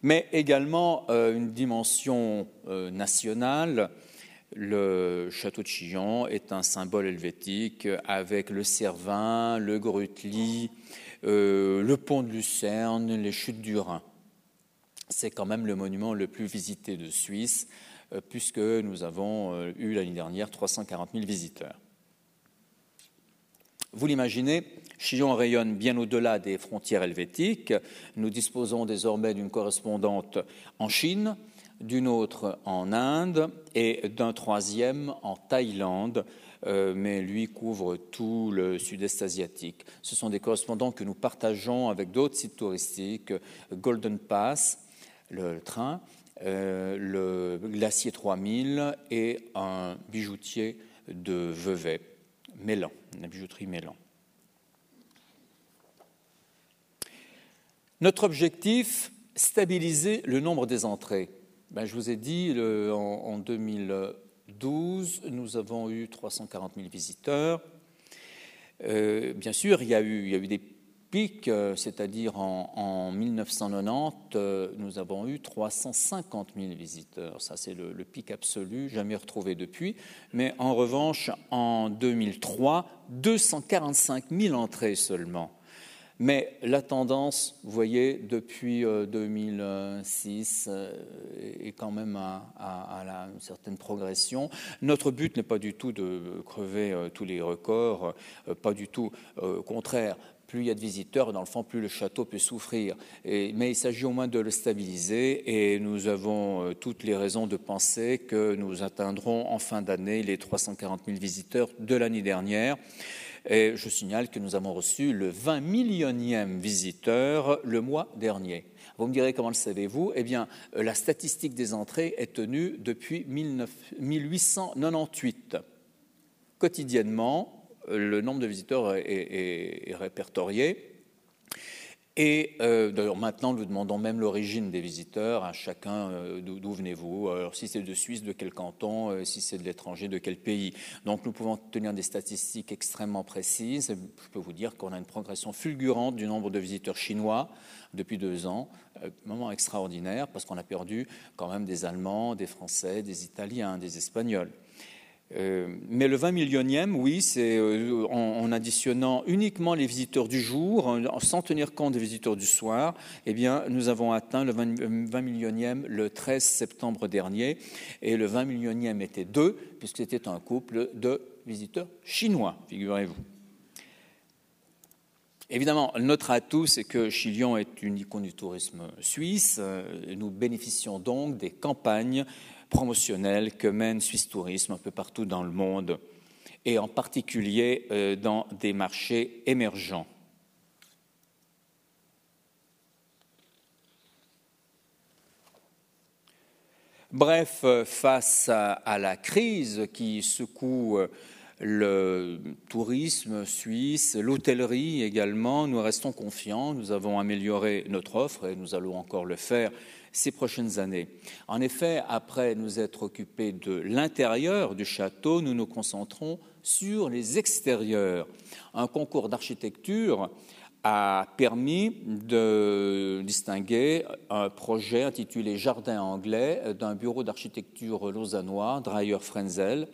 mais également euh, une dimension nationale. Le château de Chillon est un symbole helvétique avec le Cervin, le Grutli, euh, le pont de Lucerne, les chutes du Rhin. C'est quand même le monument le plus visité de Suisse, puisque nous avons eu l'année dernière 340 000 visiteurs. Vous l'imaginez, Chillon rayonne bien au-delà des frontières helvétiques. Nous disposons désormais d'une correspondante en Chine, d'une autre en Inde et d'un troisième en Thaïlande, euh, mais lui couvre tout le sud-est asiatique. Ce sont des correspondants que nous partageons avec d'autres sites touristiques, Golden Pass, le train, le glacier 3000 et un bijoutier de Vevey, Mélan, la bijouterie Mélan. Notre objectif, stabiliser le nombre des entrées. Ben, je vous ai dit, en, 2012, nous avons eu 340 000 visiteurs. Euh, bien sûr, il y, a eu, il y a eu des pics, euh, c'est-à-dire en, 1990, euh, nous avons eu 350 000 visiteurs. Ça, c'est le, le, pic absolu, jamais retrouvé depuis. Mais en revanche, en 2003, 245 000 entrées seulement. Mais la tendance, vous voyez, depuis 2006 euh, est quand même à, une certaine progression. Notre but n'est pas du tout de crever euh, tous les records, euh, pas du tout. Au contraire, plus il y a de visiteurs, dans le fond, plus le château peut souffrir. mais il s'agit au moins de le stabiliser et nous avons toutes les raisons de penser que nous atteindrons en fin d'année les 340 000 visiteurs de l'année dernière. Et je signale que nous avons reçu le 20 millionième visiteur le mois dernier. Vous me direz comment le savez-vous? Eh bien, euh, la statistique des entrées est tenue depuis 1898. Quotidiennement, euh, le nombre de visiteurs est répertorié. Et euh, d'ailleurs, maintenant, nous demandons même l'origine des visiteurs à chacun euh, d'où venez-vous, alors si c'est de Suisse, de quel canton, euh, si c'est de l'étranger, de quel pays. Donc nous pouvons tenir des statistiques extrêmement précises. Je peux vous dire qu'on a une progression fulgurante du nombre de visiteurs chinois depuis deux ans, moment extraordinaire parce qu'on a perdu quand même des Allemands, des Français, des Italiens, des Espagnols. Euh, mais le 20 millionième, oui, c'est euh, en, additionnant uniquement les visiteurs du jour, sans tenir compte des visiteurs du soir, eh bien, nous avons atteint le 20, millionième le 13 septembre dernier, et le 20 millionième était deux, puisque c'était un couple de visiteurs chinois, figurez-vous. Évidemment, notre atout, c'est que Chilion est une icône du tourisme suisse. Nous bénéficions donc des campagnes promotionnelle que mène Suisse Tourisme un peu partout dans le monde, et en particulier euh, dans des marchés émergents. Bref, euh, face à, la crise qui secoue euh, le tourisme suisse, l'hôtellerie également, nous restons confiants. Nous avons amélioré notre offre et nous allons encore le faire ces prochaines années. En effet, après nous être occupés de l'intérieur du château, nous nous concentrons sur les extérieurs. Un concours d'architecture a permis de distinguer un projet intitulé Jardin anglais d'un bureau d'architecture lausannois, Dreyer Frenzel,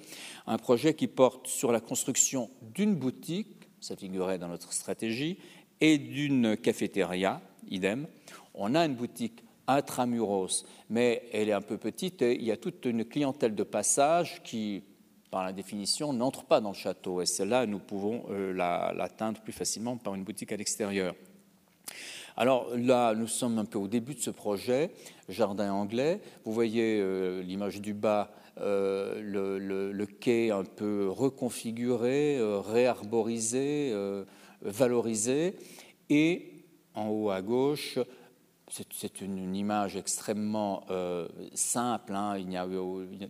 un projet qui porte sur la construction d'une boutique, ça figurait dans notre stratégie, et d'une cafétéria, idem. On a une boutique intramuros, mais elle est un peu petite et il y a toute une clientèle de passage qui, par la définition, n'entre pas dans le château. Et celle-là, nous pouvons euh, l'atteindre plus facilement par une boutique à l'extérieur. Alors là, nous sommes un peu au début de ce projet, Jardin anglais. Vous voyez euh, l'image du bas, euh, le, le, quai un peu reconfiguré, réarborisé, valorisé. Et en haut à gauche, c'est une, image extrêmement euh, simple. Hein.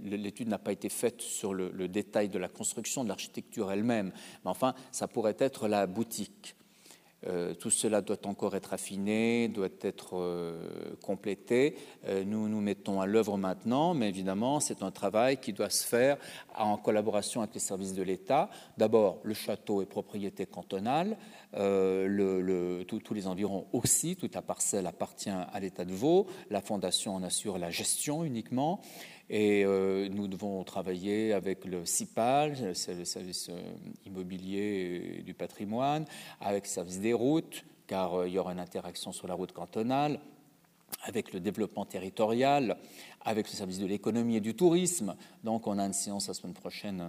L'étude n'a pas été faite sur le, détail de la construction, de l'architecture elle-même. Mais enfin, ça pourrait être la boutique. Euh, tout cela doit encore être affiné, doit être euh, complété. nous nous mettons à l'œuvre maintenant, mais évidemment, c'est un travail qui doit se faire en collaboration avec les services de l'État. D'abord, le château est propriété cantonale. Euh, le, tous les environs aussi, toute la parcelle appartient à l'État de Vaud, la Fondation en assure la gestion uniquement, et euh, nous devons travailler avec le CIPAL, c'est le service euh, immobilier du patrimoine, avec le service des routes, car il y aura une interaction sur la route cantonale, avec le développement territorial, avec le service de l'économie et du tourisme. Donc on a une séance la semaine prochaine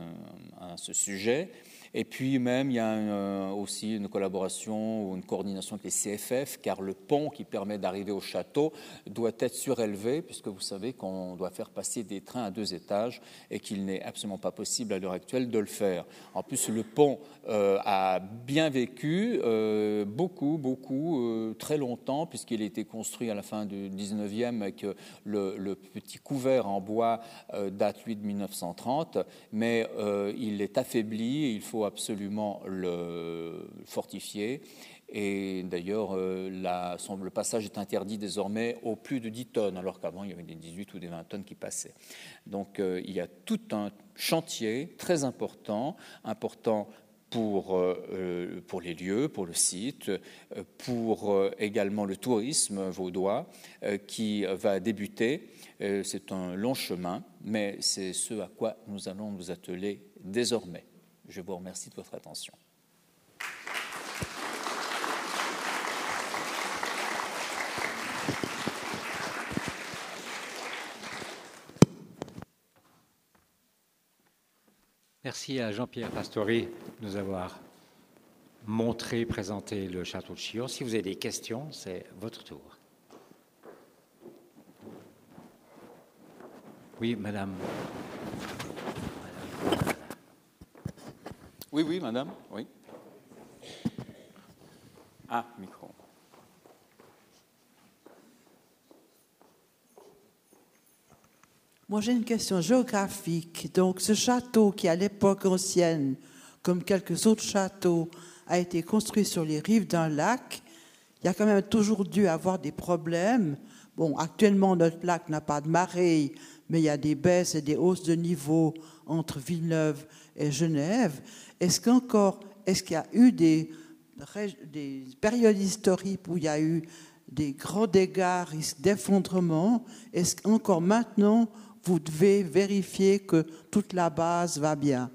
à ce sujet. Et puis même, il y a euh, aussi une collaboration ou une coordination avec les CFF, car le pont qui permet d'arriver au château doit être surélevé, puisque vous savez qu'on doit faire passer des trains à deux étages et qu'il n'est absolument pas possible à l'heure actuelle de le faire. En plus, le pont euh, a bien vécu euh, beaucoup, beaucoup, très longtemps, puisqu'il a été construit à la fin du 19e avec le, le petit couvert en bois date, lui, de 1930, mais il est affaibli et il faut absolument le fortifier. Et d'ailleurs, le passage est interdit désormais au plus de 10 tonnes, alors qu'avant, il y avait des 18 ou des 20 tonnes qui passaient. Donc, il y a tout un chantier très important, important pour, euh, euh, pour les lieux, pour le site, euh, pour également le tourisme vaudois qui va débuter. C'est un long chemin, mais c'est ce à quoi nous allons nous atteler désormais. Je vous remercie de votre attention. Merci à Jean-Pierre Pastori de nous avoir montré, présenté le château de Chillon. Si vous avez des questions, c'est votre tour. Oui, madame. Oui, oui, madame. Oui. Ah, micro. Moi, j'ai une question géographique. Donc, ce château qui, à l'époque ancienne, comme quelques autres châteaux, a été construit sur les rives d'un lac, il y a quand même toujours dû avoir des problèmes. Bon, actuellement, notre lac n'a pas de marée, mais il y a des baisses et des hausses de niveau entre Villeneuve et Genève. Est-ce qu'encore, est-ce qu'il y a eu des, des périodes historiques où il y a eu des grands dégâts, risques d'effondrement? Est-ce qu'encore maintenant, vous devez vérifier que toute la base va bien?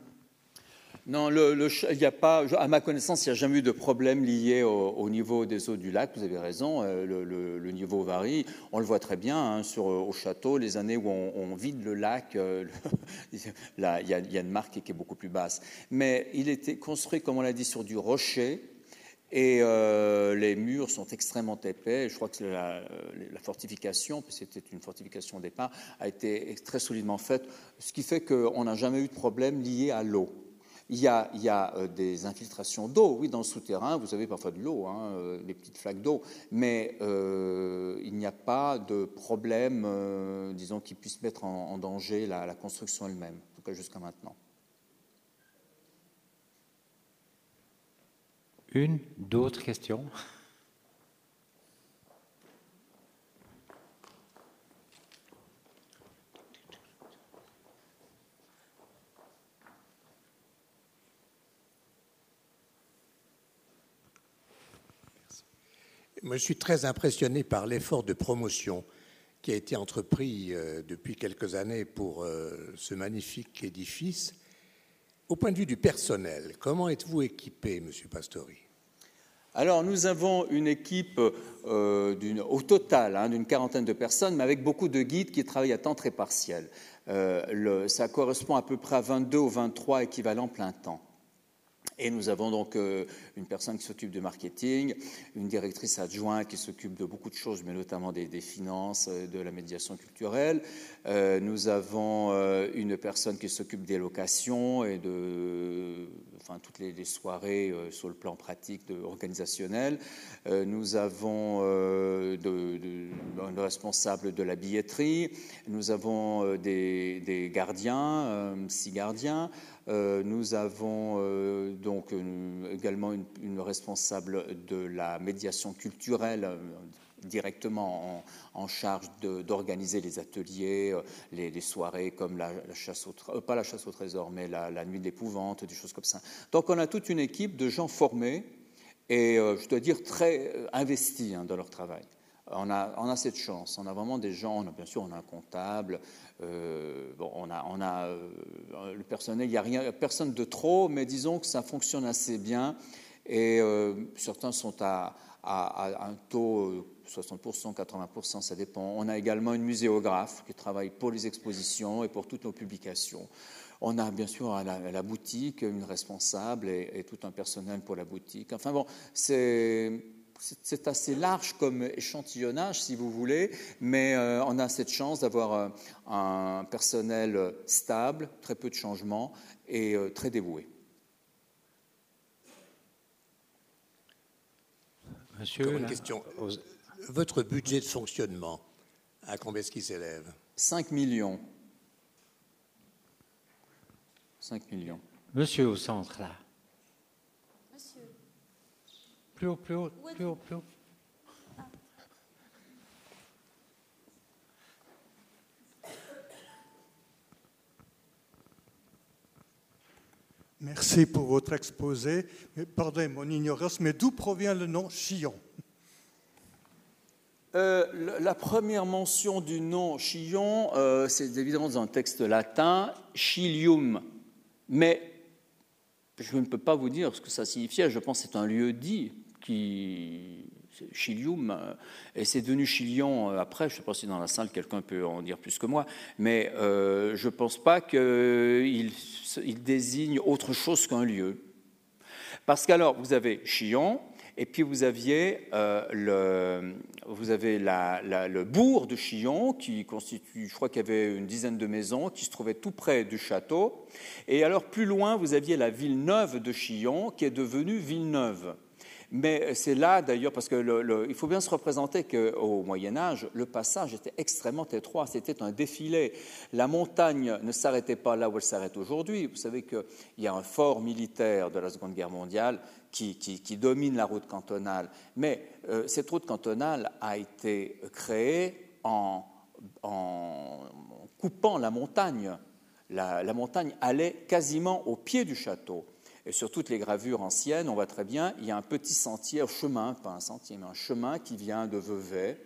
Non, il a pas, à ma connaissance, il n'y a jamais eu de problème lié au, niveau des eaux du lac. Vous avez raison, euh, le, niveau varie. On le voit très bien hein, sur, au château, les années où on, vide le lac, euh, (laughs) il y, a, y, une marque qui est beaucoup plus basse. Mais il était construit, comme on l'a dit, sur du rocher. Et euh, les murs sont extrêmement épais. Je crois que la, fortification, puis c'était une fortification au départ, a été très solidement faite, ce qui fait qu'on n'a jamais eu de problème lié à l'eau. Il y a, euh, des infiltrations d'eau, oui, dans le souterrain, vous avez parfois de l'eau, hein, euh, des petites flaques d'eau, mais il n'y a pas de problème, disons, qui puisse mettre en, danger la construction elle-même, en tout cas jusqu'à maintenant. Une, d'autres questions? Je suis très impressionné par l'effort de promotion qui a été entrepris euh, depuis quelques années pour euh, ce magnifique édifice. Au point de vue du personnel, comment êtes-vous équipé, Monsieur Pastori? Alors nous avons une équipe euh, au total hein, d'une quarantaine de personnes, mais avec beaucoup de guides qui travaillent à temps très partiel. Ça correspond à peu près à 22 ou 23 équivalents plein temps. Et nous avons donc euh, une personne qui s'occupe du marketing, une directrice adjointe qui s'occupe de beaucoup de choses, mais notamment des, finances, euh, de la médiation culturelle. Euh, nous avons une personne qui s'occupe des locations et de enfin, toutes les, soirées sur le plan pratique, organisationnel. nous avons de, un responsable de la billetterie. Nous avons des, gardiens, six gardiens. Euh, nous avons euh, donc également une, responsable de la médiation culturelle euh, directement en, charge d'organiser les ateliers, les, soirées comme la, chasse au pas la chasse au trésor, mais la, nuit de l'épouvante, des choses comme ça. Donc on a toute une équipe de gens formés et je dois dire très investis hein, dans leur travail. On a, cette chance. On a vraiment des gens, on a, bien sûr, on a un comptable, euh, bon, on a, on a euh, le personnel, il n'y a personne de trop, mais disons que ça fonctionne assez bien. Et euh, certains sont à, un taux 60%, 80%, ça dépend. On a également une muséographe qui travaille pour les expositions et pour toutes nos publications. On a bien sûr à la, boutique une responsable et, et, tout un personnel pour la boutique. Enfin bon, c'est c'est assez large comme échantillonnage, si vous voulez, mais euh, on a cette chance d'avoir euh, un personnel stable, très peu de changements et euh, très dévoué. Monsieur, une question. Votre budget de fonctionnement, à combien est-ce qu'il s'élève? 5 millions. 5 millions. Monsieur au centre, là. Monsieur. Plus haut, plus haut, plus haut, plus haut. Merci pour votre exposé. Pardon mon ignorance, mais d'où provient le nom Chillon euh, la première mention du nom Chillon, euh, c'est évidemment dans un texte latin, Chilium. Mais je ne peux pas vous dire ce que ça signifiait. Je pense que c'est un lieu dit qui. Chilium, euh, et c'est devenu Chilion après. Je ne sais pas si dans la salle quelqu'un peut en dire plus que moi, mais je ne pense pas qu'il il désigne autre chose qu'un lieu. Parce qu'alors, vous avez Chillon, et puis vous aviez, euh, le, vous avez le bourg de Chillon, qui constitue, je crois qu'il y avait une dizaine de maisons, qui se trouvait tout près du château. Et alors plus loin, vous aviez la ville neuve de Chillon, qui est devenue Villeneuve. Mais c'est là d'ailleurs, parce qu'il faut bien se représenter qu'au Moyen Âge, le passage était extrêmement étroit, c'était un défilé. La montagne ne s'arrêtait pas là où elle s'arrête aujourd'hui. Vous savez qu'il y a un fort militaire de la Seconde Guerre mondiale qui, domine la route cantonale. Mais euh, cette route cantonale a été créée en, coupant la montagne. la montagne allait quasiment au pied du château. Et sur toutes les gravures anciennes, on voit très bien, il y a un petit sentier, un chemin, pas un sentier, mais un chemin qui vient de Vevey,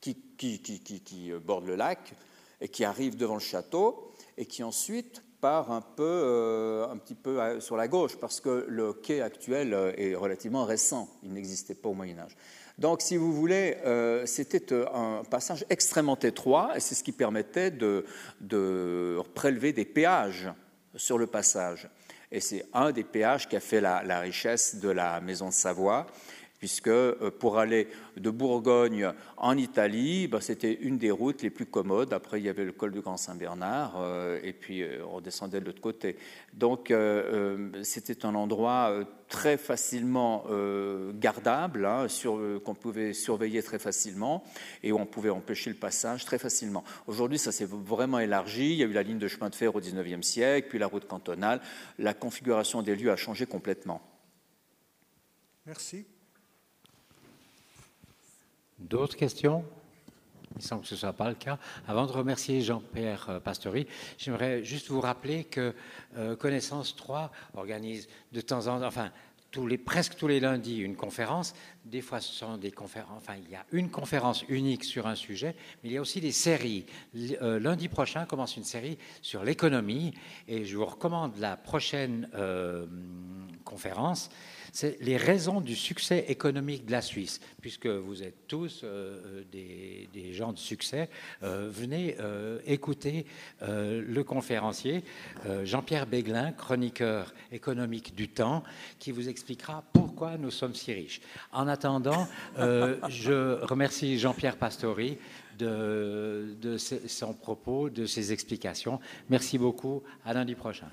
qui, qui, borde le lac et qui arrive devant le château et qui ensuite un, peu, euh, un petit peu euh, sur la gauche parce que le quai actuel euh, est relativement récent, il n'existait pas au Moyen Âge. Donc, si vous voulez, c'était un passage extrêmement étroit et c'est ce qui permettait de, de prélever des péages sur le passage. Et c'est un des péages qui a fait la, richesse de la Maison de Savoie, puisque euh, pour aller de Bourgogne en Italie, ben, c'était une des routes les plus commodes. Après, il y avait le col du Grand Saint-Bernard, euh, et puis euh, on descendait de l'autre côté. Donc, c'était un endroit très facilement gardable, hein, qu'on pouvait surveiller très facilement, et où on pouvait empêcher le passage très facilement. Aujourd'hui, ça s'est vraiment élargi. Il y a eu la ligne de chemin de fer au XIXe siècle, puis la route cantonale. La configuration des lieux a changé complètement. Merci. D'autres questions? Il semble que ce ne soit pas le cas. Avant de remercier Jean-Pierre euh, Pastory, j'aimerais juste vous rappeler que euh, Connaissance 3 organise de temps en temps, enfin, presque tous les lundis une conférence. Des fois, ce sont des conférences. Enfin, il y a une conférence unique sur un sujet, mais il y a aussi des séries. Euh, lundi prochain commence une série sur l'économie, et je vous recommande la prochaine conférence c'est les raisons du succès économique de la Suisse. Puisque vous êtes tous euh, des, gens de succès, euh, venez euh, écouter le conférencier Jean-Pierre Béglin, chroniqueur économique du temps, qui vous expliquera pourquoi nous sommes si riches. Attendant, je remercie Jean-Pierre Pastori de, de son propos, de ses explications. Merci beaucoup. À lundi prochain.